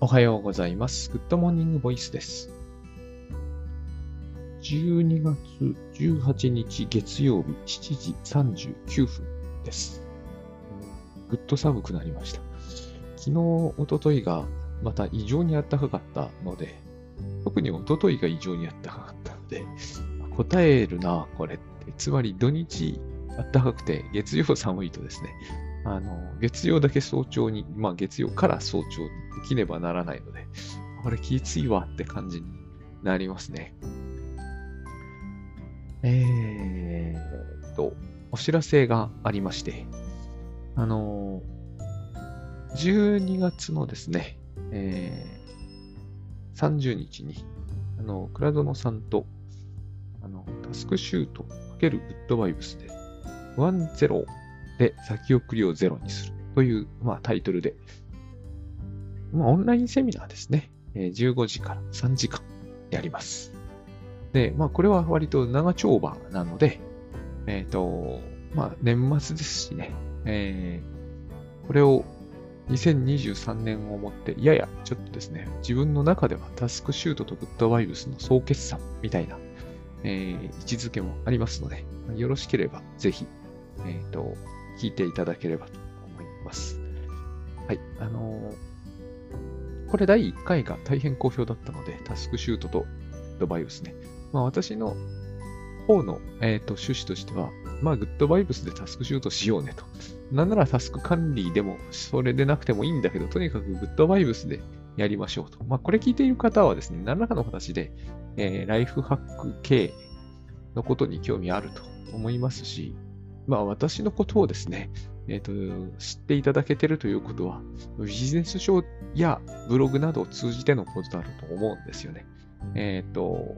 おはようございます。グッドモーニングボイスです。12月18日月曜日7時39分です。ぐっと寒くなりました。昨日、一昨日がまた異常に暖かかったので、特に一昨日が異常に暖かかったので、堪えるな、これって。つまり土日暖かくて月曜寒いとですね、あの、月曜だけ早朝に、まあ月曜から早朝に起きねばならないので、これきついわって感じになりますね。えーと、お知らせがありまして、あの、12月のですね、えー、30日に、あの、倉園さんと、あの、タスクシュート×グッドバイブスで、10で先送りをゼロにするという、まあ、タイトルで、まあ、オンラインセミナーですね。15時から3時間やります。で、まあ、これは割と長丁場なので、えっ、と、まあ、年末ですしね、えーこれを2023年をもって、ややちょっとですね、自分の中ではタスクシュートとグッドバイブスの総決算みたいな、えー位置づけもありますので、よろしければぜひ、えっ、と、聞いていただければと思います。はい。あのーこれ第1回が大変好評だったので、タスクシュートとドバイブスね。まあ私の方の、えー、と趣旨としては、まあグッドバイブスでタスクシュートしようねと。なんならタスク管理でもそれでなくてもいいんだけど、とにかくグッドバイブスでやりましょうと。まあこれ聞いている方はですね、何らかの形で、えーライフハック系のことに興味あると思いますし、まあ私のことをですね、えっ、と、知っていただけてるということは、ビジネス書やブログなどを通じてのことだろうと思うんですよね。えっ、と、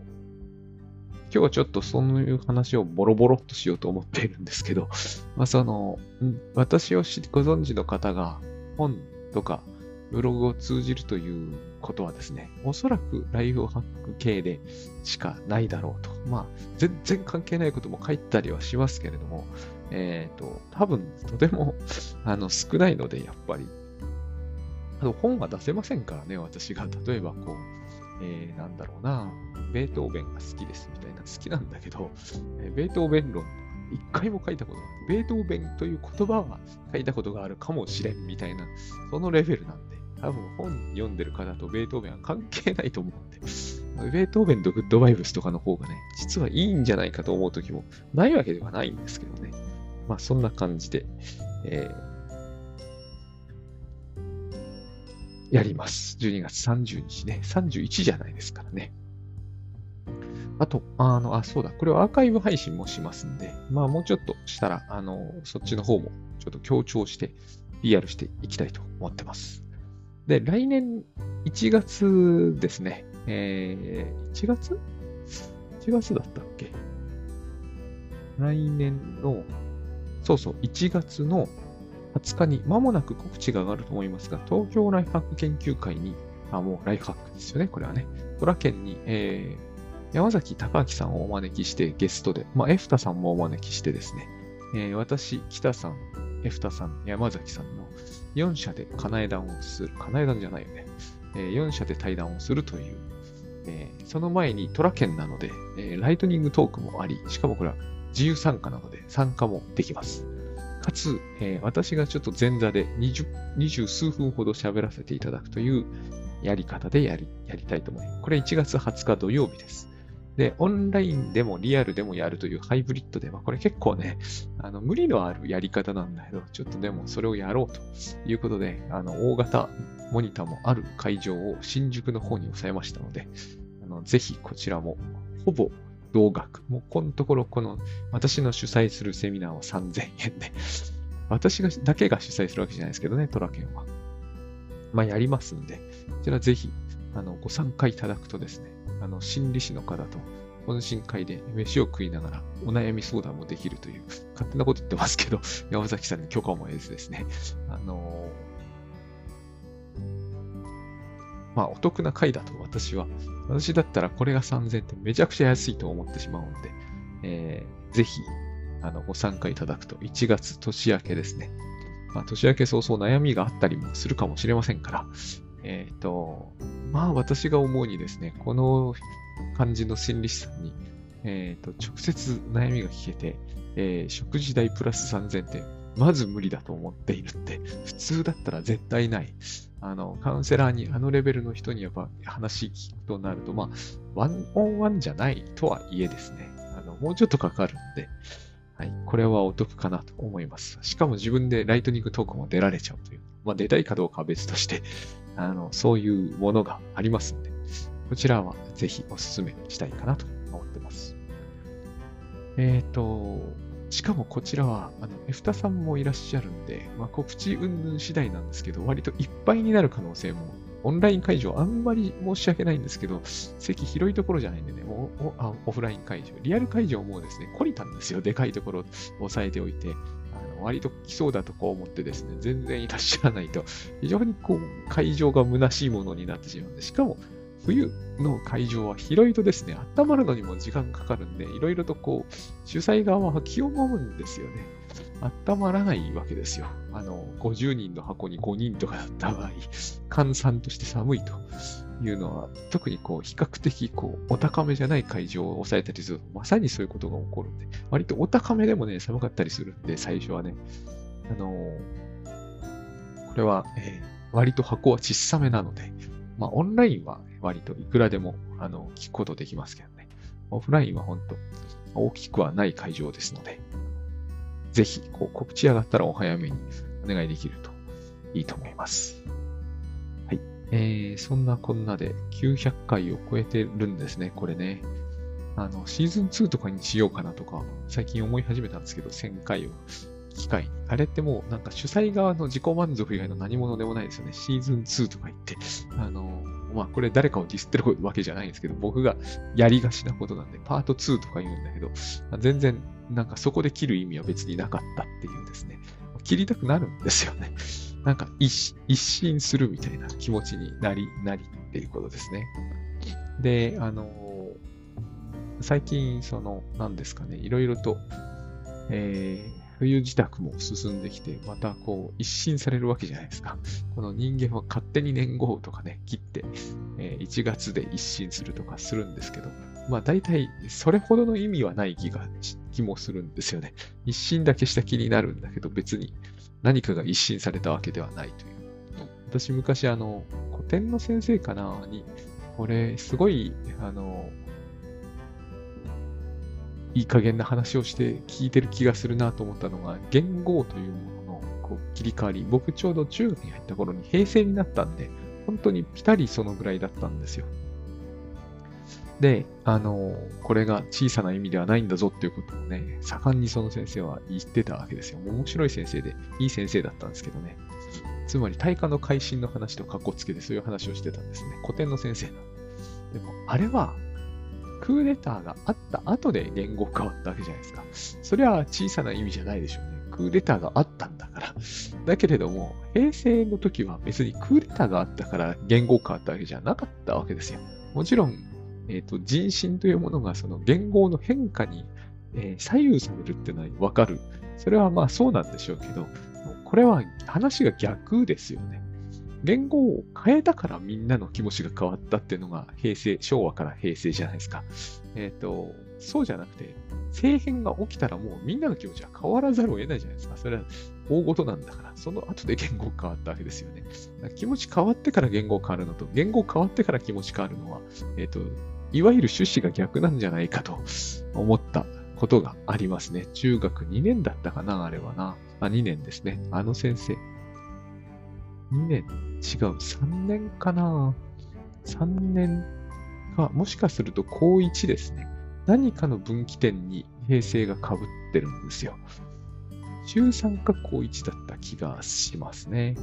今日はちょっとそういう話をボロボロっとしようと思っているんですけど、まあその、私をご存知の方が本とかブログを通じるということはですね、おそらくライフハック系でしかないだろうと。まあ、全然関係ないことも書いたりはしますけれども、えっ、と、多分とても あの少ないので、やっぱり。あと本は出せませんからね、私が。例えば、こう、えー、なんだろうな、ベートーベンが好きですみたいな、好きなんだけど、えーベートーベン論、一回も書いたことない。ベートーベンという言葉は書いたことがあるかもしれんみたいな、そのレベルなんで、多分本読んでる方とベートーベンは関係ないと思うんで、ベートーベンとグッドバイブスとかの方がね、実はいいんじゃないかと思う時もないわけではないんですけどね。まあそんな感じで、えーやります。12月30日ね。31じゃないですからね。あと、あの、あ、そうだ。これはアーカイブ配信もしますんで、まあもうちょっとしたら、あの、そっちの方もちょっと強調して PR していきたいと思ってます。で、来年1月ですね。えー、1月 ?1 月だったっけ？来年の、そうそう、1月の20日に間もなく告知が上がると思いますが、東京ライフハック研究会に、あ、もうライフハックですよね、これはね。トラ県に、えー山崎隆明さんをお招きしてゲストで、まあ、エフタさんもお招きしてですね、えー私、北さん、エフタさん、山崎さんの4社でカナエ談をする、カナエ談じゃないよね、え4社で対談をするという、えーその前にトラ県なので、えーライトニングトークもあり、しかもこれは自由参加なので参加もできます。かつ、えー私がちょっと前座で20、20数分ほど喋らせていただくというやり方でやり、やりたいと思います。これ1月20日土曜日です。で、オンラインでもリアルでもやるというハイブリッドで、まあ、これ結構ね、あの、無理のあるやり方なんだけど、ちょっとでもそれをやろうということで、あの、大型モニターもある会場を新宿の方に抑えましたので、あの、ぜひこちらも、ほぼ同額。もうこのところ、この、私の主催するセミナーは3000円で、私が、だけが主催するわけじゃないですけどね、トラケンは。まあ、やりますんで、こちらぜひ、あの、ご参加いただくとですね、あの、心理師の方と、懇親会で飯を食いながらお悩み相談もできるという、勝手なこと言ってますけど、山崎さんに許可も得ずですね、あのまあ、お得な回だと私は、私だったらこれが3000ってめちゃくちゃ安いと思ってしまうんで、えーぜひ、あの、ご参加いただくと、1月年明けですね。まあ、年明け早々悩みがあったりもするかもしれませんから、えっ、ー、と、まあ私が思うにですね、この感じの心理師さんに、えっ、ー、と、直接悩みが聞けて、えー、食事代プラス3000って、まず無理だと思っているって、普通だったら絶対ない。あの、カウンセラーに、あのレベルの人にやっぱ話聞くとなると、まあ、ワンオンワンじゃないとはいえですね、あの、もうちょっとかかるんで、はい、これはお得かなと思います。しかも自分でライトニングトークも出られちゃうという。まあ、出たいかどうかは別として、あの、そういうものがありますんで、こちらはぜひお勧めしたいかなと思ってます。えっ、ー、と、しかもこちらは、あの、エフタさんもいらっしゃるんで、まあ、告知云々次第なんですけど、割といっぱいになる可能性も、オンライン会場あんまり申し訳ないんですけど、席広いところじゃないんでね、もうあオフライン会場、リアル会場もですね、懲りたんですよ。でかいところを押さえておいて、あの割と来そうだとこう思ってですね、全然いらっしゃらないと、非常にこう、会場が虚しいものになってしまうんで、しかも、冬の会場は広いとですね、温まるのにも時間かかるんで、いろいろとこう、主催側は気をもむんですよね。温まらないわけですよ。あの、50人の箱に5人とかだった場合、換算として寒いというのは、特にこう、比較的こう、お高めじゃない会場を抑えたりすると、まさにそういうことが起こるんで、割とお高めでもね、寒かったりするんで、最初はね。あのこれは、えー、割と箱は小さめなので、まあ、オンラインは割といくらでも、あの、聞くことできますけどね。オフラインは本当大きくはない会場ですので、ぜひ、こう、告知上がったらお早めにお願いできるといいと思います。はい。えー、そんなこんなで900回を超えてるんですね、これね。あの、シーズン2とかにしようかなとか、最近思い始めたんですけど、1000回を機会に。あれってもうなんか主催側の自己満足以外の何者でもないですよね。シーズン2とか言って。あの、まあこれ誰かをディスってるわけじゃないんですけど、僕がやりがちなことなんで、パート2とか言うんだけど、全然なんかそこで切る意味は別になかったっていうですね。切りたくなるんですよね。なんか一新するみたいな気持ちになり、なりっていうことですね。で、あの、最近、その、何ですかね、いろいろと、えー、冬自宅も進んできて、またこう一新されるわけじゃないですか。この人間は勝手に年号とかね、切って、え、1月で一新するとかするんですけど、まあ大体それほどの意味はない気が、気もするんですよね。一新だけした気になるんだけど、別に何かが一新されたわけではないという。私昔あの、古典の先生かなに、これすごい、あの、いい加減な話をして聞いてる気がするなと思ったのが、言語というもののこう切り替わり、僕ちょうど中学に入った頃に平成になったんで、本当にピタリそのぐらいだったんですよ。で、あの、これが小さな意味ではないんだぞっていうことをね、盛んにその先生は言ってたわけですよ。面白い先生で、いい先生だったんですけどね。つまり、大化の改新の話とかっこつけてそういう話をしてたんですね。古典の先生なんで。でも、あれはクーデターがあった後で言語変わったわけじゃないですか。それは小さな意味じゃないでしょうね。クーデターがあったんだから。だけれども、平成の時は別にクーデターがあったから言語変わったわけじゃなかったわけですよ。もちろん、え、ー、と、人心というものがその言語の変化に、えー、左右されるっていうのはわかる。それはまあそうなんでしょうけど、これは話が逆ですよね。言語を変えたからみんなの気持ちが変わったっていうのが平成、昭和から平成じゃないですか。えっ、ー、と、そうじゃなくて、政変が起きたらもうみんなの気持ちは変わらざるを得ないじゃないですか。それは大事なんだから、その後で言語変わったわけですよね。気持ち変わってから言語変わるのと、言語変わってから気持ち変わるのは、えっ、ー、と、いわゆる趣旨が逆なんじゃないかと 思ったことがありますね。中学2年だったかな、あれはな。あ、2年ですね。あの先生。2年？違う。3年かな ?3 年か、もしかすると高1ですね。何かの分岐点に平成がかぶってるんですよ。中3か高1だった気がしますね。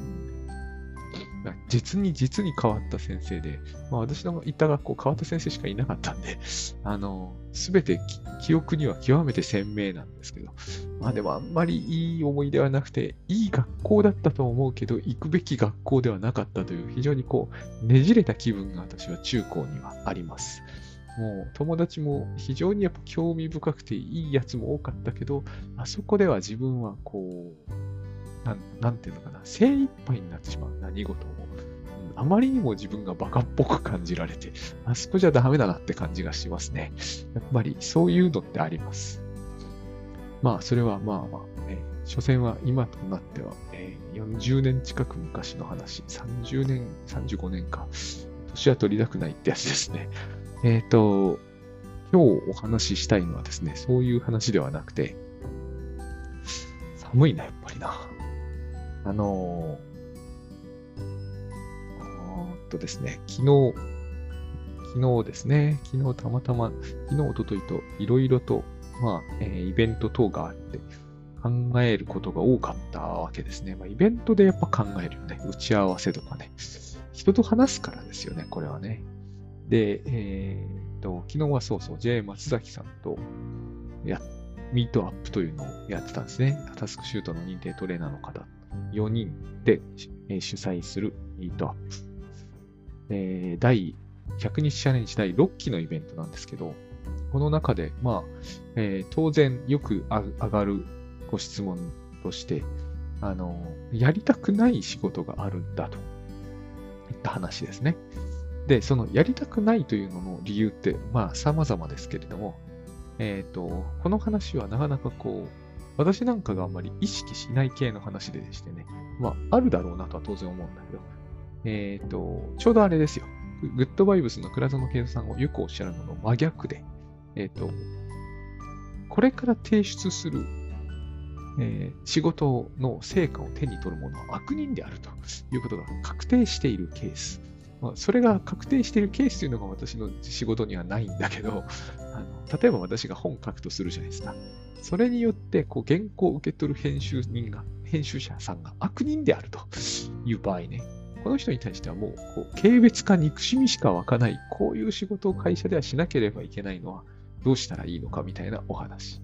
実に実に変わった先生で、まあ、私の行った学校変わった先生しかいなかったんで、あの、すべて記憶には極めて鮮明なんですけど、まあでもあんまりいい思い出はなくて、いい学校だったと思うけど、行くべき学校ではなかったという、非常にこう、ねじれた気分が私は中高にはあります。もう友達も非常にやっぱ興味深くていいやつも多かったけど、あそこでは自分はこう、なん、なんていうのかな、精一杯になってしまう、何事も。あまりにも自分がバカっぽく感じられて、あそこじゃダメだなって感じがしますね。やっぱりそういうのってあります。まあ、それはまあまあ、ね、所詮は今となっては、え、40年近く昔の話、30年、35年か、年は取りたくないってやつですね。えっ、ー、と、今日お話ししたいのはですね、そういう話ではなくて、寒いな、やっぱりな。あのー、っとですね、昨日、昨日ですね、昨日たまたま、昨日、おとといといろいろと、まあ、えー、イベント等があって、考えることが多かったわけですね。まあ、イベントでやっぱ考えるよね。打ち合わせとかね。人と話すからですよね、これはね。で、えー、っと、昨日はそうそう、J 松崎さんとや、ミートアップというのをやってたんですね。タスクシュートの認定トレーナーの方、4人で、主催するミートアップ。えー、第100日チャレンジ第6期のイベントなんですけど、この中で、まあ、えー、当然よく上がるご質問として、あの、やりたくない仕事があるんだといった話ですね。で、そのやりたくないというのの理由って、まあ様々ですけれども、えっ、ー、と、この話はなかなかこう、私なんかがあんまり意識しない系の話でしてね、まああるだろうなとは当然思うんだけど、えっ、ー、と、ちょうどあれですよ。グッドバイブスの倉園圭さんをよくおっしゃるのの真逆で、えっ、ー、と、これから提出するえー、仕事の成果を手に取る者は悪人であるということが確定しているケース。まあ、それが確定しているケースというのが私の仕事にはないんだけど、あの例えば私が本書くとするじゃないですか。それによってこう原稿を受け取る編集人が、編集者さんが悪人であるという場合ね、この人に対してはもうこう軽蔑か憎しみしか湧かない、こういう仕事を会社ではしなければいけないのはどうしたらいいのかみたいなお話。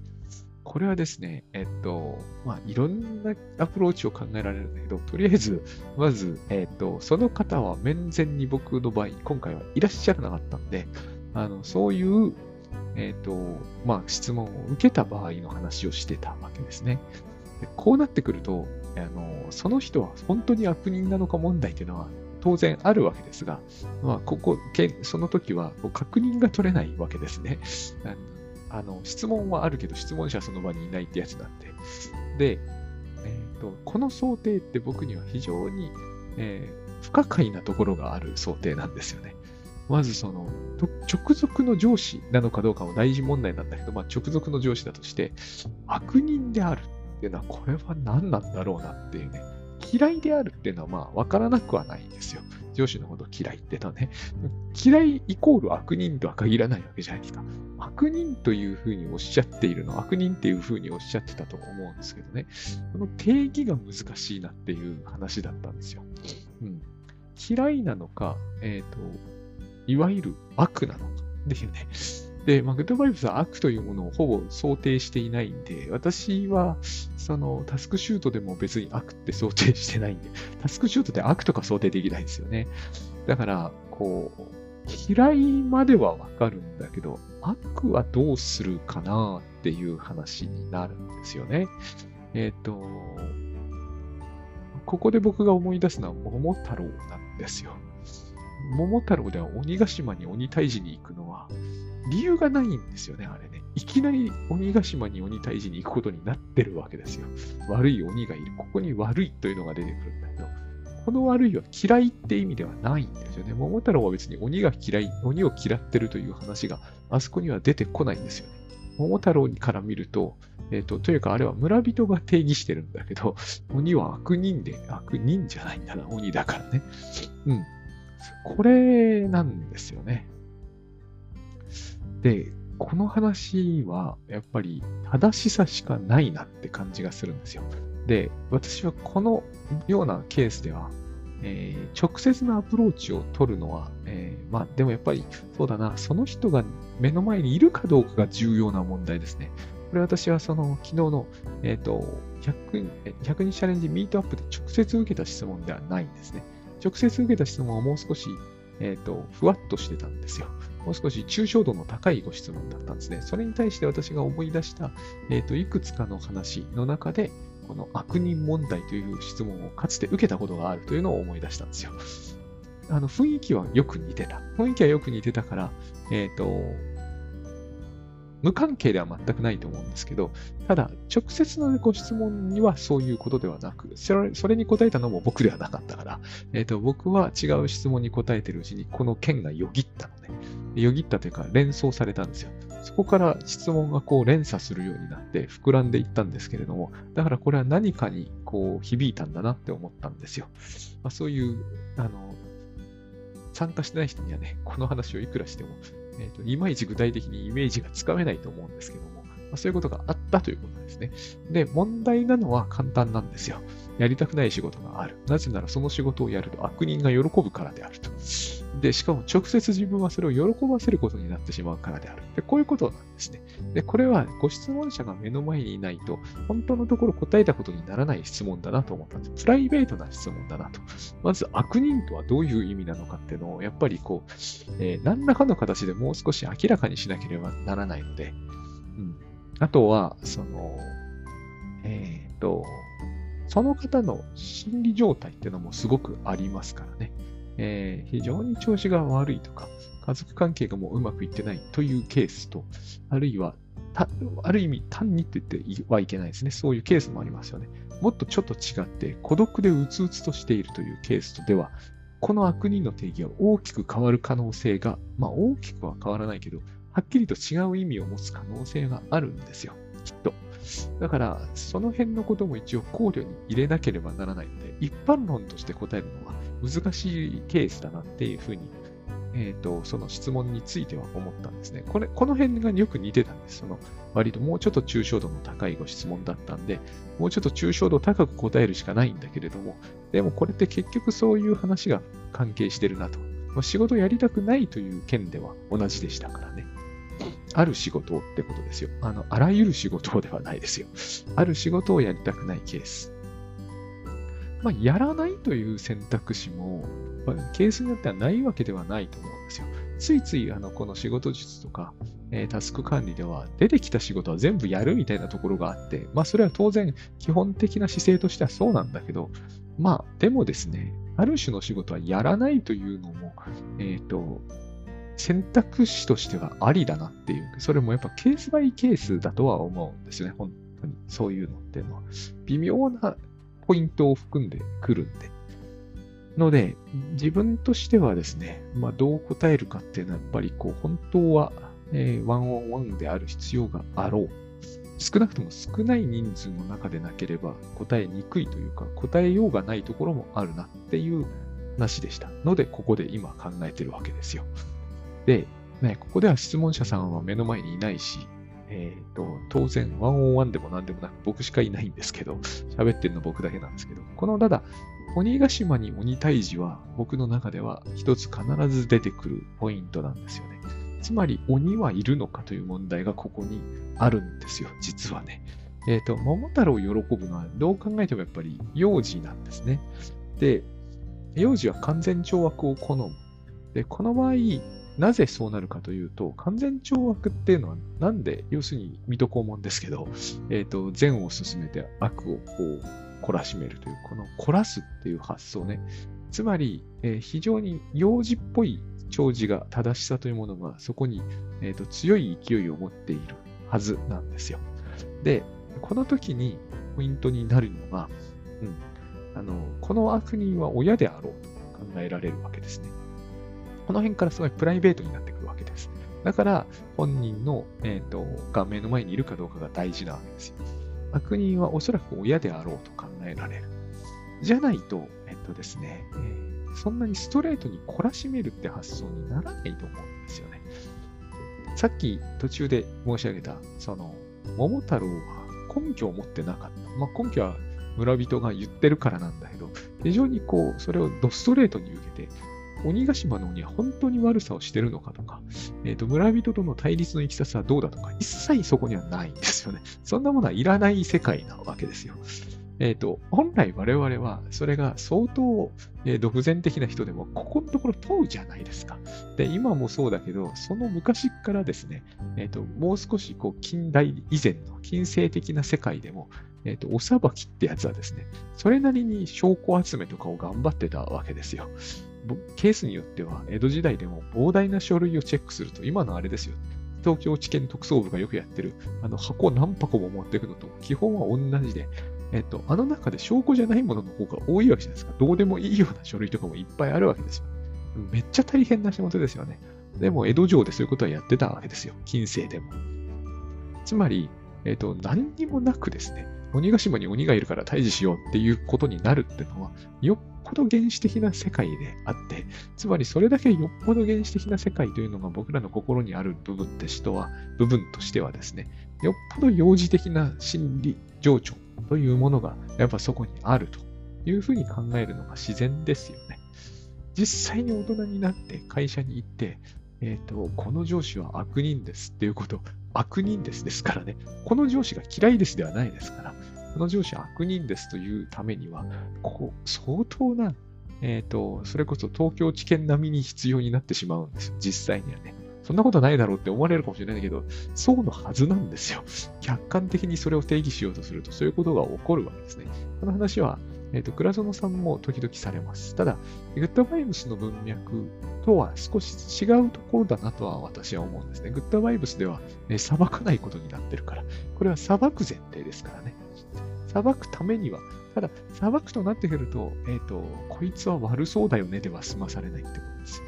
これはですね、えっと、まあ、いろんなアプローチを考えられるんだけど、とりあえず、まず、えっと、その方は面前に僕の場合、今回はいらっしゃらなかったんで、あの、そういう、えっと、まあ、質問を受けた場合の話をしてたわけですね。でこうなってくると、あの、その人は本当に悪人なのか問題っていうのは当然あるわけですが、まあ、ここ、その時は確認が取れないわけですね。あの、質問はあるけど、質問者はその場にいないってやつなんで。で、えーと、この想定って僕には非常に、えー、不可解なところがある想定なんですよね。まずその、直属の上司なのかどうかも大事問題なんだけど、まあ、直属の上司だとして、悪人であるっていうのは、これは何なんだろうなっていうね。嫌いであるっていうのはまあ分からなくはないんですよ。上司のこと嫌いってのはね。嫌いイコール悪人とは限らないわけじゃないですか。悪人というふうにおっしゃっているの、悪人っていうふうにおっしゃってたと思うんですけどね。この定義が難しいなっていう話だったんですよ。うん、嫌いなのか、えっ、ー、と、いわゆる悪なのかっていうね。で、まあ、グッドバイブスは悪というものをほぼ想定していないんで、私は、その、タスクシュートでも別に悪って想定してないんで、タスクシュートって悪とか想定できないんですよね。だから、こう、嫌いまではわかるんだけど、悪はどうするかなっていう話になるんですよね。えっ、ー、と、ここで僕が思い出すのは桃太郎なんですよ。桃太郎では鬼ヶ島に鬼退治に行くのは、理由がないんですよね、あれね。いきなり鬼ヶ島に鬼退治に行くことになってるわけですよ。悪い鬼がいる。ここに悪いというのが出てくるんだけど、この悪いは嫌いって意味ではないんですよね。桃太郎は別に鬼が嫌い、鬼を嫌ってるという話があそこには出てこないんですよね。桃太郎から見ると、えっ、ー、と、というかあれは村人が定義してるんだけど、鬼は悪人で、悪人じゃないんだな、鬼だからね。うん。これなんですよね。で、この話はやっぱり正しさしかないなって感じがするんですよ。で、私はこのようなケースでは、えー、直接のアプローチを取るのは、えー、まあでもやっぱりそうだな、その人が目の前にいるかどうかが重要な問題ですね。これ私はその昨日の、え、ー、と100、100日チャレンジミートアップで直接受けた質問ではないんですね。直接受けた質問はもう少し、えっ、と、ふわっとしてたんですよ。もう少し抽象度の高いご質問だったんですね。それに対して私が思い出した、え、ー、と、いくつかの話の中で、この悪人問題という質問をかつて受けたことがあるというのを思い出したんですよ。あの雰囲気はよく似てた。雰囲気はよく似てたから、えっ、ー、と、無関係では全くないと思うんですけど、ただ、直接のご質問にはそういうことではなく、それそれに答えたのも僕ではなかったから、えっ、ー、と、僕は違う質問に答えてるうちに、この件がよぎったのね。よぎったというか、連想されたんですよ。そこから質問がこう連鎖するようになって膨らんでいったんですけれども、だからこれは何かにこう響いたんだなって思ったんですよ。まあ、そういう、あの、参加してない人にはね、この話をいくらしても、えっ、ー、と、いまいち具体的にイメージがつかめないと思うんですけども、まあ、そういうことがあったということですね。で、問題なのは簡単なんですよ。やりたくない仕事がある。なぜならその仕事をやると悪人が喜ぶからであると。で、しかも直接自分はそれを喜ばせることになってしまうからである。で、こういうことなんですね。で、これはご質問者が目の前にいないと、本当のところ答えたことにならない質問だなと思ったんです。プライベートな質問だなと。まず、悪人とはどういう意味なのかっていうのを、やっぱりこう、えー、何らかの形でもう少し明らかにしなければならないので、うん。あとは、その、えっ、と、その方の心理状態っていうのもすごくありますからね。えー、非常に調子が悪いとか、家族関係がもううまくいってないというケースと、あるいは、ある意味単にって言ってはいけないですね。そういうケースもありますよね。もっとちょっと違って、孤独でうつうつとしているというケースとでは、この悪人の定義は大きく変わる可能性が、まあ大きくは変わらないけど、はっきりと違う意味を持つ可能性があるんですよ。きっと。だから、その辺のことも一応考慮に入れなければならないので、一般論として答えるのは難しいケースだなっていうふうに、えっ、ー、と、その質問については思ったんですね。これ、この辺がよく似てたんです。その、割ともうちょっと抽象度の高いご質問だったんで、もうちょっと抽象度高く答えるしかないんだけれども、でもこれって結局そういう話が関係してるなと。ま、仕事やりたくないという件では同じでしたからね。ある仕事ってことですよ。あの、あらゆる仕事ではないですよ。ある仕事をやりたくないケース。まあ、やらないという選択肢も、ケースによってはないわけではないと思うんですよ。ついつい、あの、この仕事術とか、えー、タスク管理では、出てきた仕事は全部やるみたいなところがあって、まあ、それは当然、基本的な姿勢としてはそうなんだけど、まあ、でもですね、ある種の仕事はやらないというのも、えっ、ー、と、選択肢としてはありだなっていう、それもやっぱケースバイケースだとは思うんですよね、本当に。そういうのっていうのは。微妙なポイントを含んでくるんで。ので、自分としてはですね、まあ、どう答えるかっていうのはやっぱりこう、本当は、えー、ワンオンワンである必要があろう。少なくとも少ない人数の中でなければ答えにくいというか、答えようがないところもあるなっていう話でした。ので、ここで今考えてるわけですよ。で、ね、ここでは質問者さんは目の前にいないし、えっ、ー、と、当然、ワンオンワンでも何でもなく僕しかいないんですけど、喋ってるの僕だけなんですけど、このただ、鬼ヶ島に鬼退治は僕の中では一つ必ず出てくるポイントなんですよね。つまり鬼はいるのかという問題がここにあるんですよ、実はね。えっ、ー、と、桃太郎を喜ぶのはどう考えてもやっぱり幼児なんですね。で、幼児は完全懲悪を好む。で、この場合、なぜそうなるかというと、完全懲悪っていうのは、なんで、要するに水戸黄門ですけど、えっ、ー、と、善を進めて悪をこう、懲らしめるという、この懲らすっていう発想ね。つまり、えー、非常に幼児っぽい長寿が正しさというものが、そこに、えーと、強い勢いを持っているはずなんですよ。で、この時にポイントになるのが、うん、あのこの悪人は親であろうと考えられるわけですね。この辺からすごいプライベートになってくるわけです。だから、本人の、えーと、が目の前にいるかどうかが大事なわけですよ。悪人はおそらく親であろうと考えられる。じゃないと、えっとですね、そんなにストレートに懲らしめるって発想にならないと思うんですよね。さっき途中で申し上げた、その、桃太郎は根拠を持ってなかった。まあ、根拠は村人が言ってるからなんだけど、非常にこう、それをドストレートに受けて、鬼ヶ島の鬼は本当に悪さをしてるのかとか、えっ、ー、と、村人との対立のいきさつはどうだとか、一切そこにはないんですよね。そんなものはいらない世界なわけですよ。えっ、ー、と、本来我々は、それが相当、えー、独善的な人でも、ここのところ問うじゃないですか。で、今もそうだけど、その昔からですね、えっ、ー、と、もう少し、こう、近代以前の近世的な世界でも、えっ、と、お裁きってやつはですね、それなりに証拠集めとかを頑張ってたわけですよ。ケースによっては、江戸時代でも膨大な書類をチェックすると、今のあれですよ。東京地検特捜部がよくやってる、あの箱何箱も持っていくのと、基本は同じで、えっと、あの中で証拠じゃないものの方が多いわけじゃないですか。どうでもいいような書類とかもいっぱいあるわけですよ。めっちゃ大変な仕事ですよね。でも、江戸城でそういうことはやってたわけですよ。近世でも。つまり、えっ、と、何にもなくですね、鬼ヶ島に鬼がいるから退治しようっていうことになるってのは、よっど原始的な世界であって、つまりそれだけよっぽど原始的な世界というのが僕らの心にある部分としては、部分としてはですね、よっぽど幼児的な心理情緒というものがやっぱそこにあるというふうに考えるのが自然ですよね。実際に大人になって会社に行って、えっ、ー、と、この上司は悪人ですっていうこと悪人ですですからね。この上司が嫌いですではないですから、この上司悪人ですというためには、こう相当な、えっ、ー、と、それこそ東京地検並みに必要になってしまうんですよ。実際にはね。そんなことないだろうって思われるかもしれないけど、そうのはずなんですよ。客観的にそれを定義しようとすると、そういうことが起こるわけですね。この話は、えっ、ー、と、倉園さんも時々されます。ただ、グッドバイブスの文脈とは少し違うところだなとは私は思うんですね。グッドバイブスでは、ね、裁かないことになってるから。これは裁く前提ですからね。裁くためには、ただ、裁くとなってくると、えっ、ー、と、こいつは悪そうだよねでは済まされないってことです。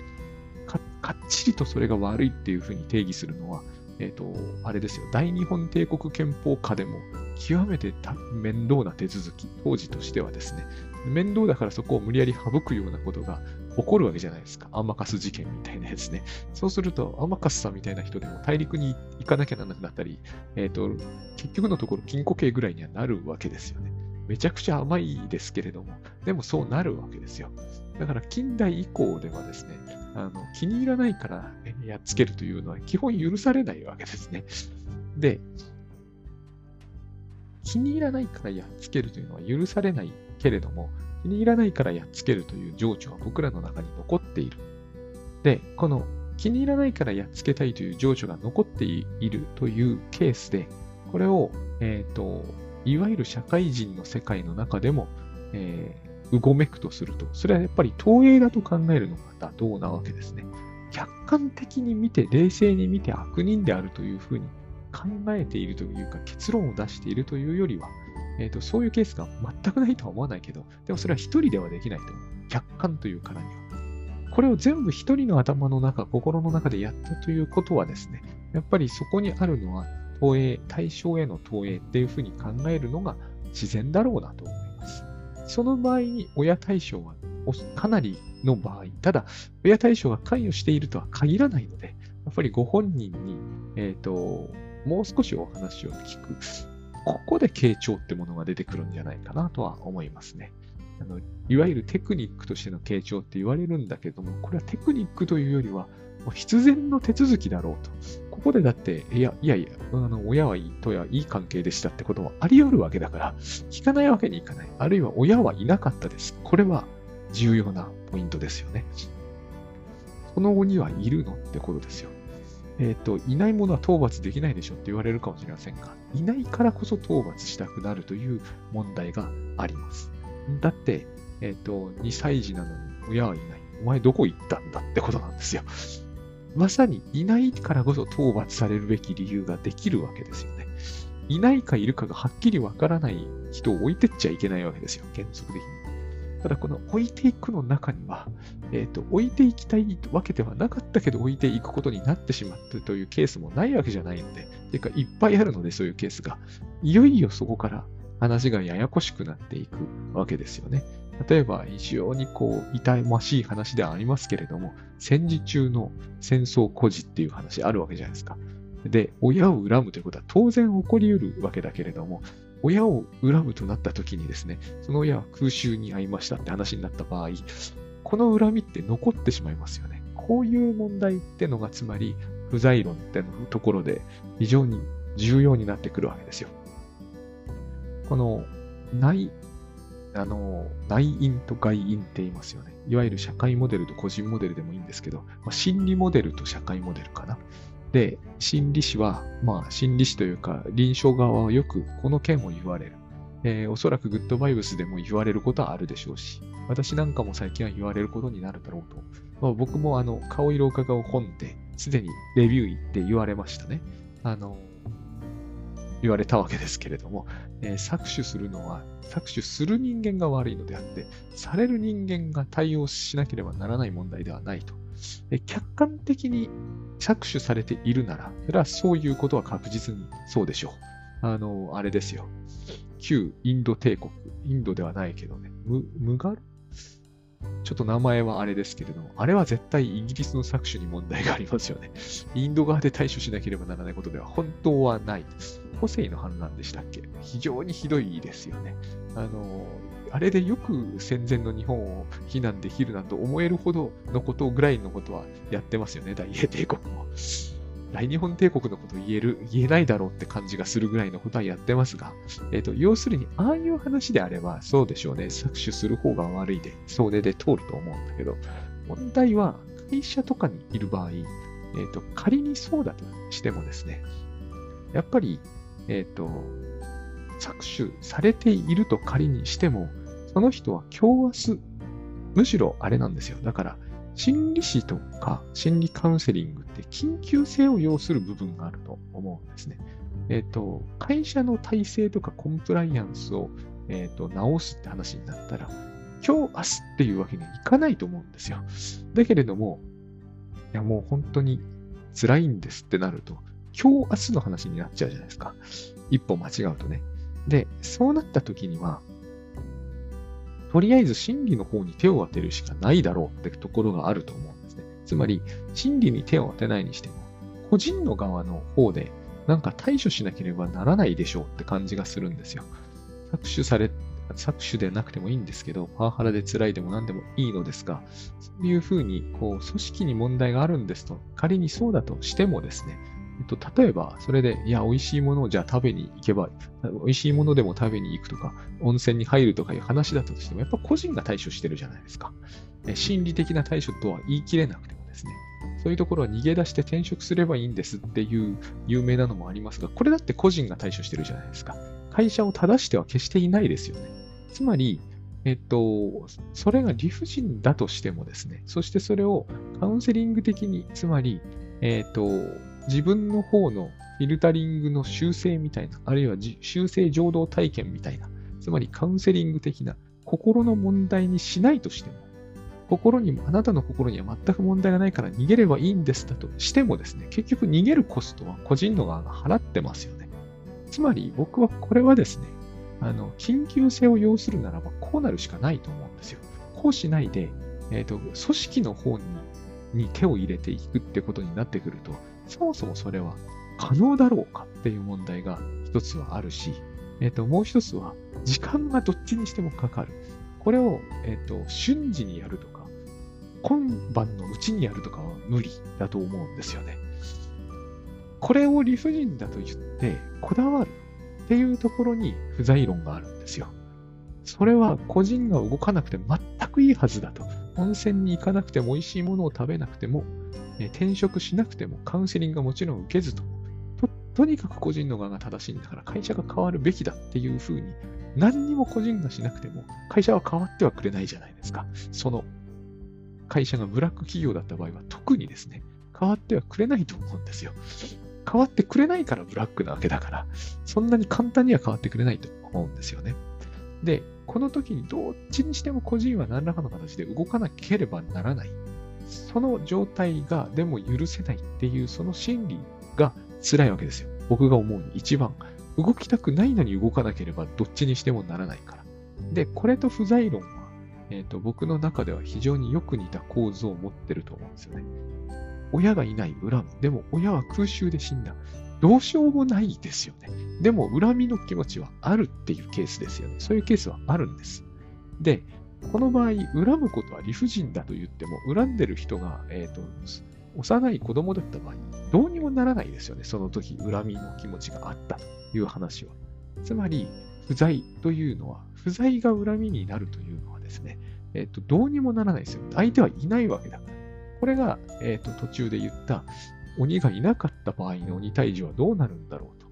かかっちりとそれが悪いっていうふうに定義するのは、えっ、ー、と、あれですよ、大日本帝国憲法下でも極めて面倒な手続き、当時としてはですね、面倒だからそこを無理やり省くようなことが起こるわけじゃないですか。アンマカス事件みたいなやつね。そうすると、アンマカスさんみたいな人でも大陸に行かなきゃならなくなったり、えっ、ー、と、結局のところ禁錮刑ぐらいにはなるわけですよね。めちゃくちゃ甘いですけれども、でもそうなるわけですよ。だから近代以降ではですね、あの気に入らないからやっつけるというのは基本許されないわけですね。で、気に入らないからやっつけるというのは許されないけれども、気に入らないからやっつけるという情緒は僕らの中に残っている。で、この気に入らないからやっつけたいという情緒が残っているというケースで、これを、えっ、ー、と、いわゆる社会人の世界の中でも、えー、うごめくとすると、それはやっぱり投影だと考えるのが妥当なわけですね。客観的に見て、冷静に見て悪人であるというふうに考えているというか、結論を出しているというよりは、えーと、そういうケースが全くないとは思わないけど、でもそれは一人ではできないと思う。客観というからには。これを全部一人の頭の中、心の中でやったということはですね、やっぱりそこにあるのは投影、対象への投影っていうふうに考えるのが自然だろうなと思います。その場合に親対象はかなりの場合、ただ親対象が関与しているとは限らないので、やっぱりご本人に、えっ、ー、と、もう少しお話を聞く。ここで傾聴ってものが出てくるんじゃないかなとは思いますね。あのいわゆるテクニックとしての傾聴って言われるんだけども、これはテクニックというよりは、必然の手続きだろうと。ここでだって、いやいやいや、あの親はいいとやいい関係でしたってこともあり得るわけだから、聞かないわけにいかない。あるいは親はいなかったです。これは重要なポイントですよね。その後にはいるのってことですよ。えっ、ー、と、いないものは討伐できないでしょって言われるかもしれませんが、いないからこそ討伐したくなるという問題があります。だって、えっ、ー、と、2歳児なのに親はいない。お前どこ行ったんだってことなんですよ。まさにいないからこそ討伐されるべき理由ができるわけですよね。いないかいるかがはっきりわからない人を置いてっちゃいけないわけですよ、原則的に。ただこの置いていくの中には、えっ、ー、と、置いていきたいわけではなかったけど置いていくことになってしまったというケースもないわけじゃないので、てかいっぱいあるのでそういうケースが、いよいよそこから話がややこしくなっていくわけですよね。例えば、非常にこう、痛ましい話ではありますけれども、戦時中の戦争孤児っていう話あるわけじゃないですか。で、親を恨むということは当然起こり得るわけだけれども、親を恨むとなった時にですね、その親は空襲に遭いましたって話になった場合、この恨みって残ってしまいますよね。こういう問題ってのがつまり不在論ってのところで非常に重要になってくるわけですよ。この内、あの、内因と外因って言いますよね。いわゆる社会モデルと個人モデルでもいいんですけど、まあ、心理モデルと社会モデルかな。で、心理師は、まあ、心理師というか、臨床側はよくこの件を言われる。えー、おそらくグッドバイブスでも言われることはあるでしょうし、私なんかも最近は言われることになるだろうと。まあ、僕もあの、顔色を伺う本で、すでにレビュー言って言われましたね。あの、言われたわけですけれども、えー、搾取するのは、搾取する人間が悪いのであって、される人間が対応しなければならない問題ではないと。客観的に搾取されているなら、それはそういうことは確実にそうでしょう。あの、あれですよ。旧インド帝国、インドではないけどね、ムムガルちょっと名前はあれですけれども、あれは絶対イギリスの搾取に問題がありますよね。インド側で対処しなければならないことでは本当はない。個性の反乱でしたっけ？非常にひどいですよね。あの、あれでよく戦前の日本を非難できるなと思えるほどのことぐらいのことはやってますよね、大英帝国も。大日本帝国のこと言える、言えないだろうって感じがするぐらいのことはやってますが、えっ、ー、と、要するに、ああいう話であれば、そうでしょうね。搾取する方が悪いで、それで通ると思うんだけど、問題は、会社とかにいる場合、えっ、ー、と、仮にそうだとしてもですね、やっぱり、えっ、ー、と、搾取されていると仮にしても、その人は今日明日、むしろあれなんですよ。だから、心理師とか心理カウンセリングって緊急性を要する部分があると思うんですね。えっ、ー、と、会社の体制とかコンプライアンスを、えーと、直すって話になったら、今日、明日っていうわけにはいかないと思うんですよ。だけれども、いやもう本当に辛いんですってなると、今日、明日の話になっちゃうじゃないですか。一歩間違うとね。で、そうなった時には、とりあえず真理の方に手を当てるしかないだろうってところがあると思うんですね。つまり、真理に手を当てないにしても、個人の側の方でなんか対処しなければならないでしょうって感じがするんですよ。搾取され、搾取でなくてもいいんですけど、パワハラで辛いでも何でもいいのですが、そういうふうに、こう、組織に問題があるんですと、仮にそうだとしてもですね、えっと、例えば、それで、いや、美味しいものをじゃあ食べに行けば、美味しいものでも食べに行くとか、温泉に入るとかいう話だったとしても、やっぱ個人が対処してるじゃないですか。心理的な対処とは言い切れなくてもですね。そういうところは逃げ出して転職すればいいんですっていう有名なのもありますが、これだって個人が対処してるじゃないですか。会社を正しては決していないですよね。つまり、えっと、それが理不尽だとしてもですね、そしてそれをカウンセリング的に、つまり、えっと、自分の方のフィルタリングの修正みたいな、あるいは修正浄土体験みたいな、つまりカウンセリング的な心の問題にしないとしても、心にも、あなたの心には全く問題がないから逃げればいいんですだとしてもですね、結局逃げるコストは個人の側が払ってますよね。つまり僕はこれはですね、あの、緊急性を要するならばこうなるしかないと思うんですよ。こうしないで、えっ、ー、と、組織の方にに手を入れていくってことになってくると、そもそもそれは可能だろうかっていう問題が一つはあるし、えっ、ー、と、もう一つは、時間がどっちにしてもかかる。これを、えっ、ー、と、瞬時にやるとか、今晩のうちにやるとかは無理だと思うんですよね。これを理不尽だと言って、こだわるっていうところに不在論があるんですよ。それは個人が動かなくて全くいいはずだと。温泉に行かなくても美味しいものを食べなくても、え転職しなくてもカウンセリングはもちろん受けずとと、とにかく個人の側が正しいんだから会社が変わるべきだっていうふうに、何にも個人がしなくても会社は変わってはくれないじゃないですか。その会社がブラック企業だった場合は特にですね、変わってはくれないと思うんですよ。変わってくれないからブラックなわけだから、そんなに簡単には変わってくれないと思うんですよね。で、この時にどっちにしても個人は何らかの形で動かなければならない。その状態がでも許せないっていうその心理が辛いわけですよ。僕が思うに一番。動きたくないのに動かなければどっちにしてもならないから。で、これと不在論は、えーと、僕の中では非常によく似た構造を持ってると思うんですよね。親がいない恨む。でも親は空襲で死んだ。どうしようもないですよね。でも恨みの気持ちはあるっていうケースですよね。そういうケースはあるんです。で、この場合、恨むことは理不尽だと言っても、恨んでる人が、えっ、ー、と、幼い子供だった場合、どうにもならないですよね。その時、恨みの気持ちがあったという話は。つまり、不在というのは、不在が恨みになるというのはですね、えっ、ー、と、どうにもならないですよ。相手はいないわけだから。これが、えっ、ー、と、途中で言った、鬼がいなかった場合の鬼退治はどうなるんだろうと。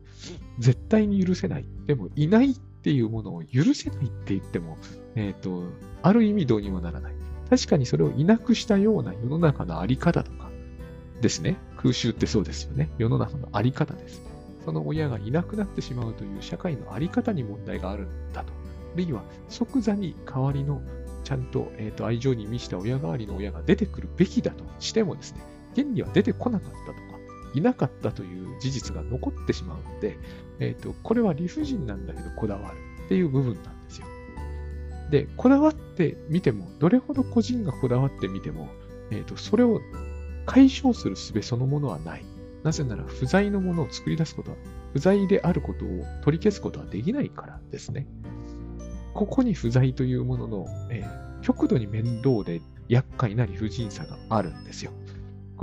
絶対に許せない。でも、いないっていうものを許せないって言っても、えっ、ー、と、ある意味どうにもならない。確かにそれをいなくしたような世の中のあり方とかですね。空襲ってそうですよね。世の中のあり方です。その親がいなくなってしまうという社会のあり方に問題があるんだと。あるいは即座に代わりのちゃんと,、えーと愛情に満ちた親代わりの親が出てくるべきだとしてもですね、現には出てこなかったとか、いなかったという事実が残ってしまうので、えーと、これは理不尽なんだけどこだわるっていう部分なんですよ。で、こだわってみても、どれほど個人がこだわってみても、えーと、それを解消する術そのものはない。なぜなら不在のものを作り出すことは、不在であることを取り消すことはできないからですね。ここに不在というものの、えー、極度に面倒で厄介な理不尽さがあるんですよ。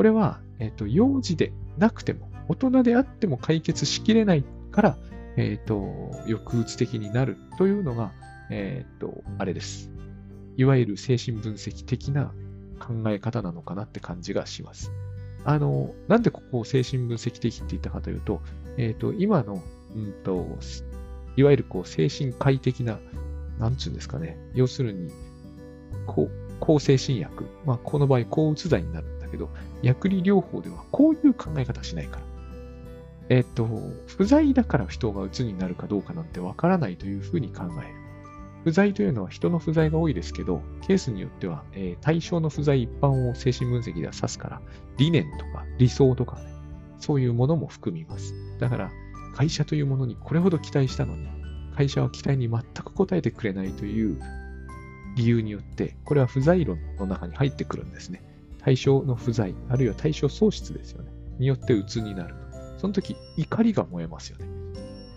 これは、えっ、ー、と、幼児でなくても、大人であっても解決しきれないから、えっ、ー、と、抑うつ的になるというのが、えっ、ー、と、あれです。いわゆる精神分析的な考え方なのかなって感じがします。あの、なんでここを精神分析的って言ったかというと、えっ、と、今の、うんと、いわゆるこう精神科医的な、なんつうんですかね。要するに、こう、抗精神薬。まあ、この場合、抗うつ剤になるけど、薬理療法ではこういう考え方しないから。えっ、と、不在だから人がうつになるかどうかなんてわからないというふうに考える。不在というのは人の不在が多いですけど、ケースによっては、えー、対象の不在一般を精神分析では指すから、理念とか理想とかね、そういうものも含みます。だから、会社というものにこれほど期待したのに、会社は期待に全く応えてくれないという理由によって、これは不在論の中に入ってくるんですね。対象の不在、あるいは対象喪失ですよね。によって鬱になると。その時、怒りが燃えますよね。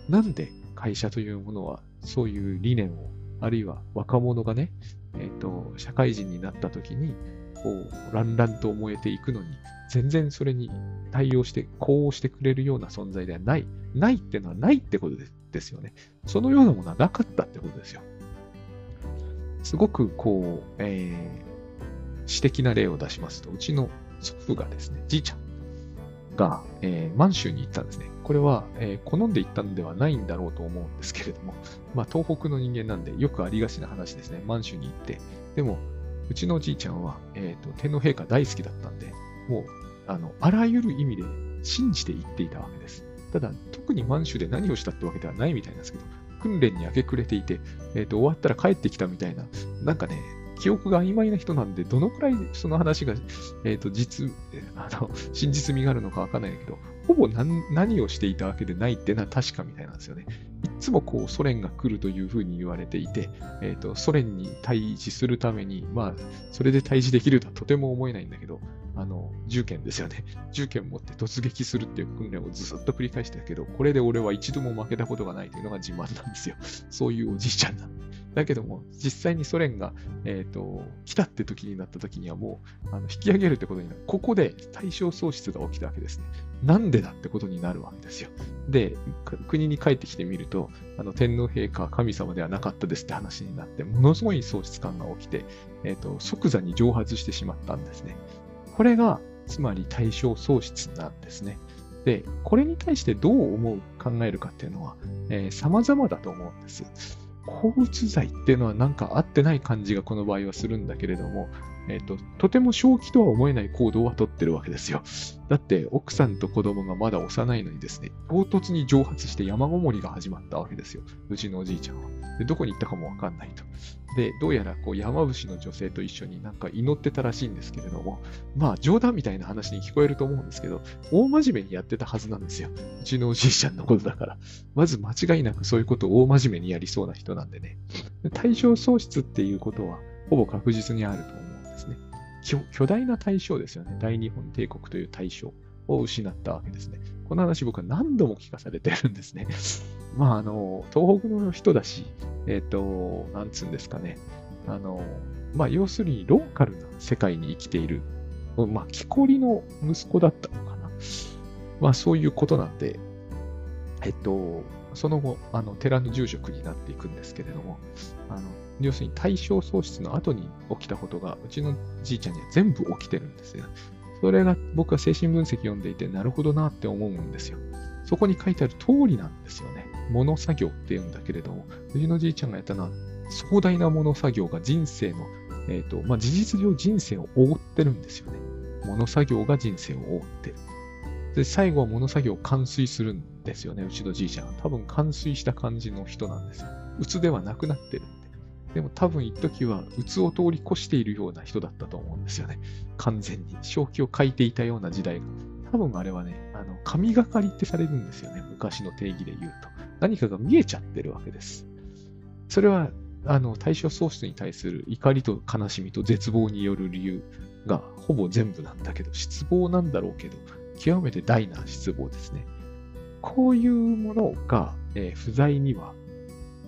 なんで会社というものは、そういう理念を、あるいは若者がね、えっ、ー、と、社会人になった時に、こう、乱々と燃えていくのに、全然それに対応して、呼応してくれるような存在ではない。ないってのはないってことですよね。そのようなものはなかったってことですよ。すごくこう、えー、私的な例を出しますと、うちの祖父がですね、じいちゃんが、えー、満州に行ったんですね。これは、えー、好んで行ったのではないんだろうと思うんですけれども、まあ、東北の人間なんでよくありがちな話ですね。満州に行って。でも、うちのじいちゃんは、えーと、天皇陛下大好きだったんで、もう、あの、あらゆる意味で信じて行っていたわけです。ただ、特に満州で何をしたってわけではないみたいなんですけど、訓練に明け暮れていて、え、ー、と、終わったら帰ってきたみたいな、なんかね、記憶が曖昧な人なんで、どのくらいその話が、えっ、ー、と、実、あの、真実味があるのかわかんないけど、ほぼ何をしていたわけでないっていうのは確かみたいなんですよね。いつもこうソ連が来るというふうに言われていて、え、ー、と、ソ連に対峙するために、まあ、それで対峙できるとはとても思えないんだけど、あの、銃剣ですよね。銃剣持って突撃するっていう訓練をずっと繰り返してるけど、これで俺は一度も負けたことがないというのが自慢なんですよ。そういうおじいちゃんなんで。だけども、実際にソ連が、え、ー、と、来たって時になった時にはもう、あの引き上げるってことになる。ここで対象喪失が起きたわけですね。なんでだってことになるわけですよ。で、国に帰ってきてみると、あの天皇陛下は神様ではなかったですって話になって、ものすごい喪失感が起きて、えっ、ー、と、即座に蒸発してしまったんですね。これが、つまり対象喪失なんですね。で、これに対してどう思う、考えるかっていうのは、えー、様々だと思うんです。抗うつ剤っていうのはなんか合ってない感じがこの場合はするんだけれども、えっ、と、とても正気とは思えない行動はとってるわけですよ。だって、奥さんと子供がまだ幼いのにですね、唐突に蒸発して山ごもりが始まったわけですよ。うちのおじいちゃんは。でどこに行ったかもわかんないと。で、どうやらこう山伏の女性と一緒になんか祈ってたらしいんですけれども、まあ冗談みたいな話に聞こえると思うんですけど、大真面目にやってたはずなんですよ。うちのおじいちゃんのことだから。まず間違いなくそういうことを大真面目にやりそうな人なんでね。対象喪失っていうことはほぼ確実にあると思う。巨大な対象ですよね。大日本帝国という対象を失ったわけですね。この話僕は何度も聞かされてるんですね。まあ、あの、東北の人だし、えっ、ー、と、なんつうんですかね。あの、まあ、要するにローカルな世界に生きている、まあ、木こりの息子だったのかな。まあ、そういうことなんで、えっと、その後、あの、寺の住職になっていくんですけれども、あの、要するに対象喪失の後に起きたことが、うちのじいちゃんには全部起きてるんですよ。それが僕は精神分析読んでいて、なるほどなって思うんですよ。そこに書いてある通りなんですよね。物作業って言うんだけれども、うちのじいちゃんがやったのは、壮大な物作業が人生の、えっ、ー、と、まあ、事実上人生を覆ってるんですよね。物作業が人生を覆ってる。で、最後は物作業を完遂するんですよね、うちのじいちゃんは。多分完遂した感じの人なんですよ。鬱ではなくなってるんで。も多分一時は鬱を通り越しているような人だったと思うんですよね。完全に。正気を書いていたような時代が。多分あれはね、あの、神がかりってされるんですよね。昔の定義で言うと。何かが見えちゃってるわけです。それは、あの、対象喪失に対する怒りと悲しみと絶望による理由がほぼ全部なんだけど、失望なんだろうけど、極めて大な失望ですね。こういうものが、えー、不在には、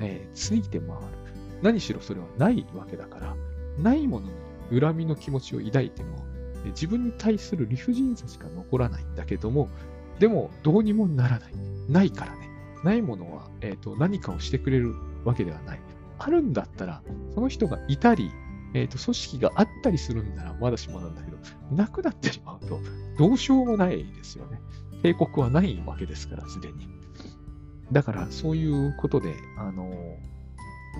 えー、ついて回る。何しろそれはないわけだから、ないものに恨みの気持ちを抱いても、自分に対する理不尽さしか残らないんだけども、でもどうにもならない。ないからね。ないものは、えーと、何かをしてくれるわけではない。あるんだったら、その人がいたり、えーと、組織があったりするんならまだしもなんだけど、なくなってしまうと、どうしようもないですよね。帝国はないわけですから、すでに。だから、そういうことで、あの、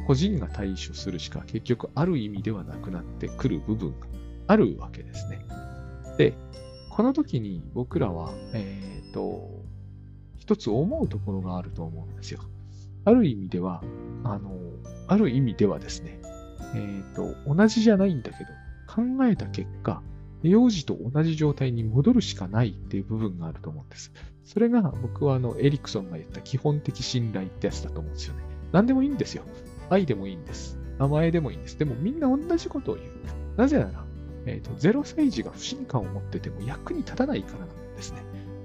個人が対処するしか結局ある意味ではなくなってくる部分があるわけですね。で、この時に僕らは、えっ、ー、と、一つ思うところがあると思うんですよ。ある意味では、あの、ある意味ではですね、えっ、ー、と、同じじゃないんだけど、考えた結果、幼児と同じ状態に戻るしかないっていう部分があると思うんです。それが僕はあのエリクソンが言った基本的信頼ってやつだと思うんですよね。何でもいいんですよ。愛でもいいんです。名前でもいいんです。でもみんな同じことを言う。なぜなら、え、ー、と、0歳児が不信感を持ってても役に立たないからなんですね。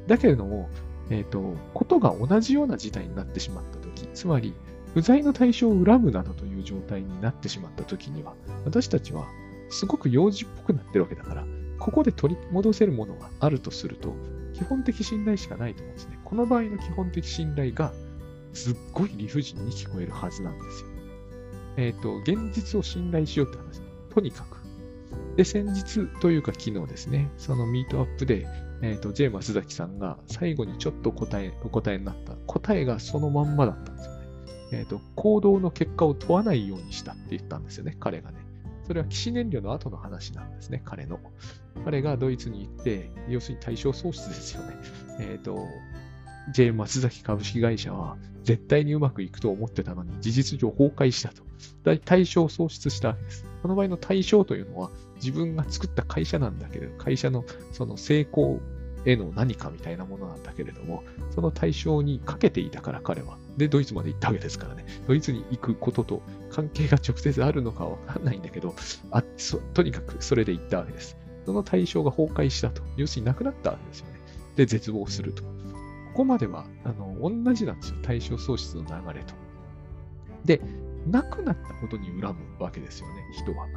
だけれども、え、ー、と、ことが同じような事態になってしまったとき、つまり、不在の対象を恨むなどという状態になってしまったときには、私たちはすごく幼児っぽくなってるわけだから、ここで取り戻せるものがあるとすると、基本的信頼しかないと思うんですね。この場合の基本的信頼が、すっごい理不尽に聞こえるはずなんですよ。えっ、ー、と、現実を信頼しようって話。とにかく。で、先日というか昨日ですね、そのミートアップで、えっ、ー、と、J 松崎さんが最後にちょっと答え、お答えになった答えがそのまんまだったんですよね。えっ、ー、と、行動の結果を問わないようにしたって言ったんですよね、彼がね。それは騎士燃料の後の話なんですね、彼の。彼がドイツに行って、要するに対象喪失ですよね。えっ、ー、と、J 松崎株式会社は絶対にうまくいくと思ってたのに、事実上崩壊したと。対象喪失したわけです。この場合の対象というのは、自分が作った会社なんだけど、会社のその成功への何かみたいなものなんだけれども、その対象にかけていたから彼は。で、ドイツまで行ったわけですからね。ドイツに行くことと関係が直接あるのかわかんないんだけど、あとにかくそれで行ったわけです。その対象が崩壊したと。要するになくなったわけですよね。で、絶望すると。ここまでは、あの、同じなんですよ。対象喪失の流れと。で、なくなったことに恨むわけですよね、人は。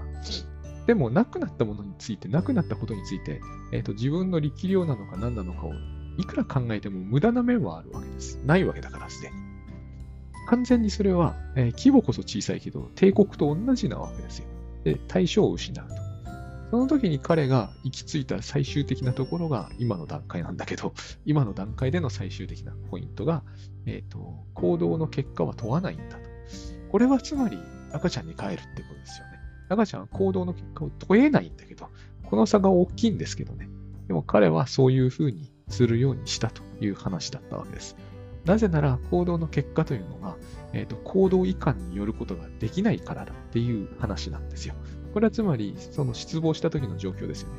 でも、なくなったものについて、なくなったことについて、えーと、自分の力量なのか何なのかをいくら考えても無駄な面はあるわけです。ないわけだから、すでに。完全にそれは、えー、規模こそ小さいけど、帝国と同じなわけですよ。で、対象を失うと。その時に彼が行き着いた最終的なところが今の段階なんだけど、今の段階での最終的なポイントが、えっ、ー、と、行動の結果は問わないんだと。これはつまり赤ちゃんに帰るってことですよね。赤ちゃんは行動の結果を問えないんだけど、この差が大きいんですけどね。でも彼はそういうふうにするようにしたという話だったわけです。なぜなら行動の結果というのが、えーと、行動違反によることができないからだっていう話なんですよ。これはつまり、その失望した時の状況ですよね。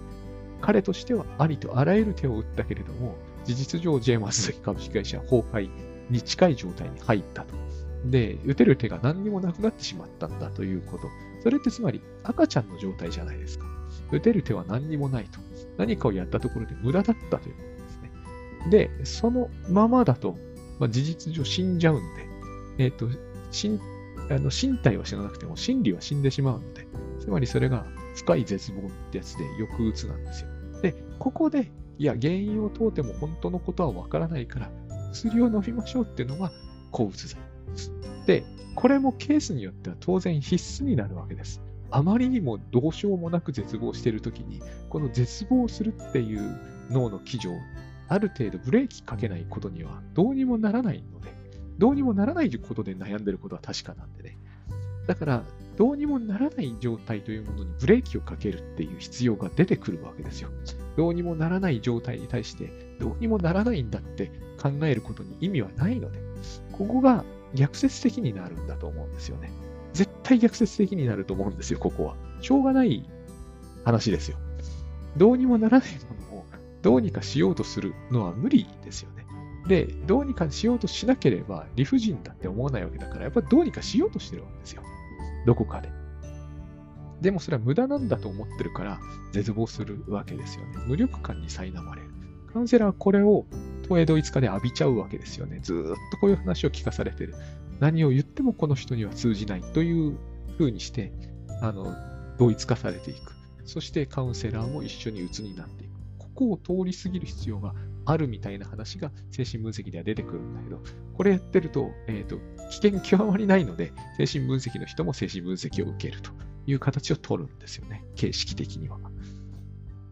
彼としてはありとあらゆる手を打ったけれども、事実上、J マス株式会社崩壊に近い状態に入ったと。で、打てる手が何にもなくなってしまったんだということ。それってつまり赤ちゃんの状態じゃないですか。打てる手は何にもないと。何かをやったところで無駄だったということですね。で、そのままだと、まあ、事実上死んじゃうので、えっ、ー、と、身あの身体は死ななくても心理は死んでしまうので、つまりそれが深い絶望ってやつで抑うつなんですよ。で、ここで、いや、原因を問うても本当のことはわからないから、薬を飲みましょうっていうのが抗うつ剤。で、これもケースによっては当然必須になるわけです。あまりにもどうしようもなく絶望しているときに、この絶望するっていう脳の基準、ある程度ブレーキかけないことにはどうにもならないので、どうにもならないことで悩んでることは確かなんでね。だから、どうにもならない状態というものにブレーキをかけるっていう必要が出てくるわけですよ。どうにもならない状態に対して、どうにもならないんだって考えることに意味はないので、ここが逆説的になるんだと思うんですよね。絶対逆説的になると思うんですよ、ここは。しょうがない話ですよ。どうにもならないものをどうにかしようとするのは無理ですよね。で、どうにかしようとしなければ理不尽だって思わないわけだから、やっぱりどうにかしようとしてるわけですよ。どこかで。でもそれは無駄なんだと思ってるから絶望するわけですよね。無力感に苛まれる。カウンセラーはこれを東映ドイツ化で浴びちゃうわけですよね。ずっとこういう話を聞かされてる。何を言ってもこの人には通じないという風にして、あの、同一化されていく。そしてカウンセラーも一緒に鬱になっていく。ここを通り過ぎる必要があるみたいな話が精神分析では出てくるんだけど、これやってると、えっ、ー、と、危険極まりないので、精神分析の人も精神分析を受けるという形を取るんですよね。形式的には。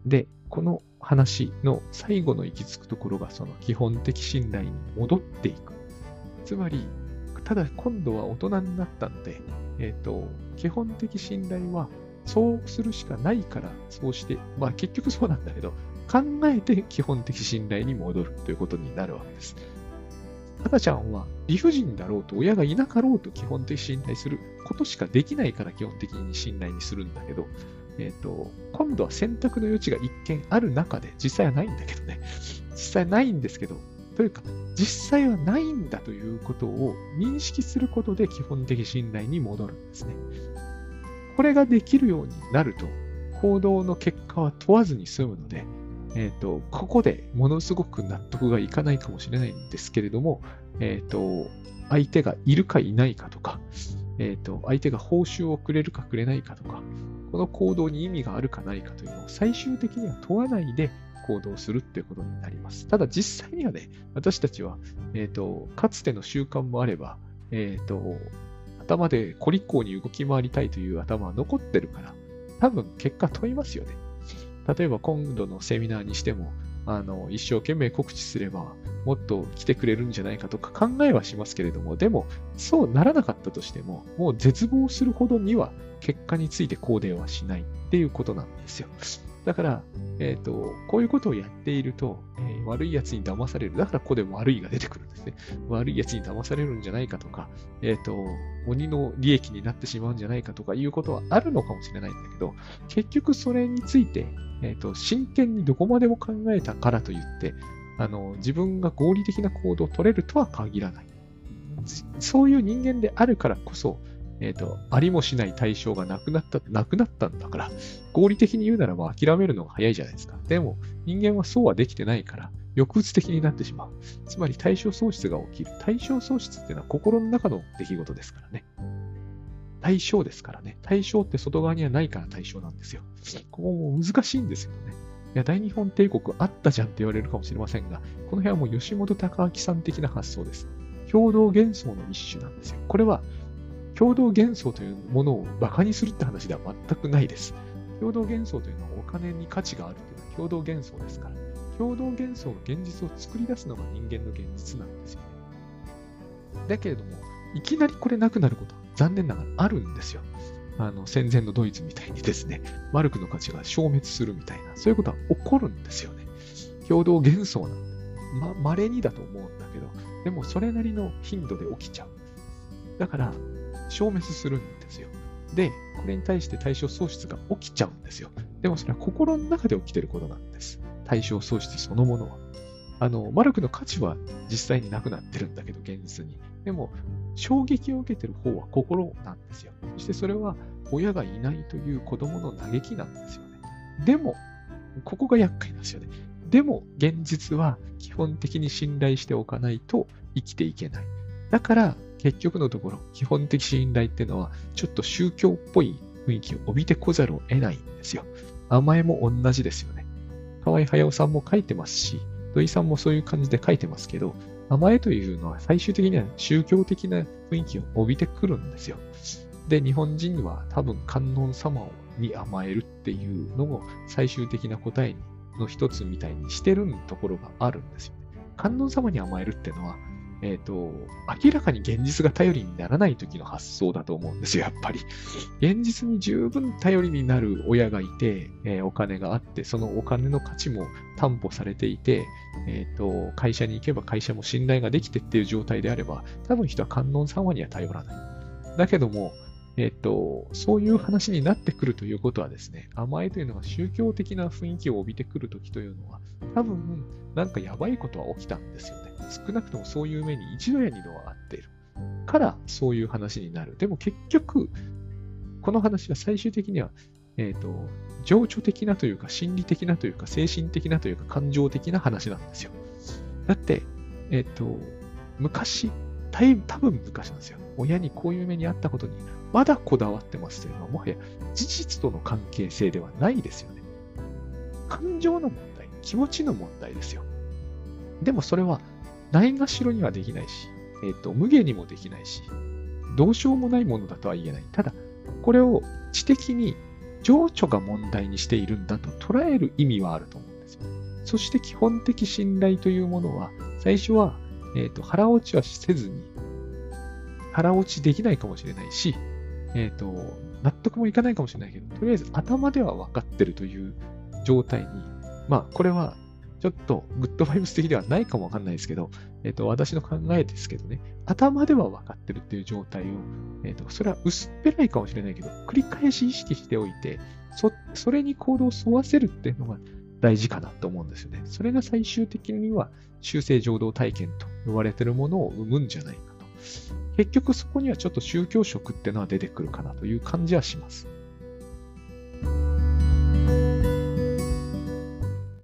で、この話の最後の行き着くところが、その基本的信頼に戻っていく。つまり、ただ今度は大人になったので、えっ、ー、と、基本的信頼はそうするしかないからそうして、まあ結局そうなんだけど、考えて基本的信頼に戻るということになるわけです。赤ちゃんは理不尽だろうと親がいなかろうと基本的信頼することしかできないから基本的に信頼にするんだけど、えっ、ー、と、今度は選択の余地が一見ある中で、実際はないんだけどね。実際ないんですけど、というか、実際はないんだということを認識することで基本的信頼に戻るんですね。これができるようになると、行動の結果は問わずに済むので、え、ー、と、ここでものすごく納得がいかないかもしれないんですけれども、え、ー、と、相手がいるかいないかとか、え、ー、と、相手が報酬をくれるかくれないかとか、この行動に意味があるかないかというのを最終的には問わないで行動するっていうことになります。ただ実際にはね、私たちは、えっ、と、かつての習慣もあれば、えっ、と、頭でコリコに動き回りたいという頭は残ってるから、多分結果問いますよね。例えば今度のセミナーにしても、あの、一生懸命告知すれば、もっと来てくれるんじゃないかとか考えはしますけれども、でも、そうならなかったとしても、もう絶望するほどには結果について肯定はしないっていうことなんですよ。だから、えっ、ー、と、こういうことをやっていると、えー、悪い奴に騙される。だからここで悪いが出てくるんですね。悪い奴に騙されるんじゃないかとか、えっ、ー、と、鬼の利益になってしまうんじゃないかとかいうことはあるのかもしれないんだけど、結局それについて、えっ、と、真剣にどこまでも考えたからといって、あの、自分が合理的な行動を取れるとは限らない。そういう人間であるからこそ、えっ、ー、と、ありもしない対象がなくなった、なくなったんだから、合理的に言うならば諦めるのが早いじゃないですか。でも、人間はそうはできてないから、抑うつ的になってしまう。つまり対象喪失が起きる。対象喪失っていうのは心の中の出来事ですからね。対象ですからね。対象って外側にはないから対象なんですよ。ここも難しいんですよね。いや、大日本帝国あったじゃんって言われるかもしれませんが、この辺はもう吉本隆明さん的な発想です。共同幻想の一種なんですよ。これは共同幻想というものを馬鹿にするって話では全くないです。共同幻想というのはお金に価値があるというのは共同幻想ですから、共同幻想が現実を作り出すのが人間の現実なんですよね。だけれども、いきなりこれなくなることは残念ながらあるんですよ。あの、戦前のドイツみたいにですね、マルクの価値が消滅するみたいな、そういうことは起こるんですよね。共同幻想なんで。ま、稀にだと思うんだけど、でもそれなりの頻度で起きちゃう。だから、消滅するんですよ。で、これに対して対象喪失が起きちゃうんですよ。でもそれは心の中で起きてることなんです。対象喪失そのものは。あの、マルクの価値は実際になくなってるんだけど、現実に。でも、衝撃を受けてる方は心なんですよ。そしてそれは親がいないという子供の嘆きなんですよね。でも、ここが厄介なんですよね。でも、現実は基本的に信頼しておかないと生きていけない。だから、結局のところ、基本的信頼っていうのは、ちょっと宗教っぽい雰囲気を帯びてこざるを得ないんですよ。甘えも同じですよね。河合駿さんも書いてますし、土井さんもそういう感じで書いてますけど、甘えというのは最終的には宗教的な雰囲気を帯びてくるんですよ。で、日本人は多分観音様に甘えるっていうのを最終的な答えの一つみたいにしてるところがあるんですよ。観音様に甘えるっていうのは、えっ、と、明らかに現実が頼りにならない時の発想だと思うんですよ、やっぱり。現実に十分頼りになる親がいて、えーお金があって、そのお金の価値も担保されていて、えっ、と、会社に行けば会社も信頼ができてっていう状態であれば、多分人は観音様には頼らない。だけども、えっ、と、そういう話になってくるということはですね、甘えというのが宗教的な雰囲気を帯びてくるときというのは、多分、なんかやばいことは起きたんですよね。少なくともそういう目に一度や二度はあっている。から、そういう話になる。でも結局、この話は最終的には、えっ、と、情緒的なというか、心理的なというか、精神的なというか、感情的な話なんですよ。だって、えっ、と、昔、多多分昔なんですよ。親にこういう目にあったことに、まだこだわってますというのは、もはや事実との関係性ではないですよね。感情の問題、気持ちの問題ですよ。でもそれは、ないがしろにはできないし、えっ、と、無限にもできないし、どうしようもないものだとは言えない。ただ、これを知的に情緒が問題にしているんだと捉える意味はあると思うんですよ。そして基本的信頼というものは、最初は、えっ、と、腹落ちはせずに、腹落ちできないかもしれないし、えっ、と、納得もいかないかもしれないけど、とりあえず頭では分かってるという状態に、まあ、これはちょっとグッドバイブス的ではないかもわかんないですけど、えっ、と、私の考えですけどね、頭では分かってるっていう状態を、えっ、と、それは薄っぺらいかもしれないけど、繰り返し意識しておいて、そ、それに行動を沿わせるっていうのが大事かなと思うんですよね。それが最終的には修正浄土体験と呼ばれてるものを生むんじゃないかと。結局そこにはちょっと宗教色っていうのは出てくるかなという感じはします。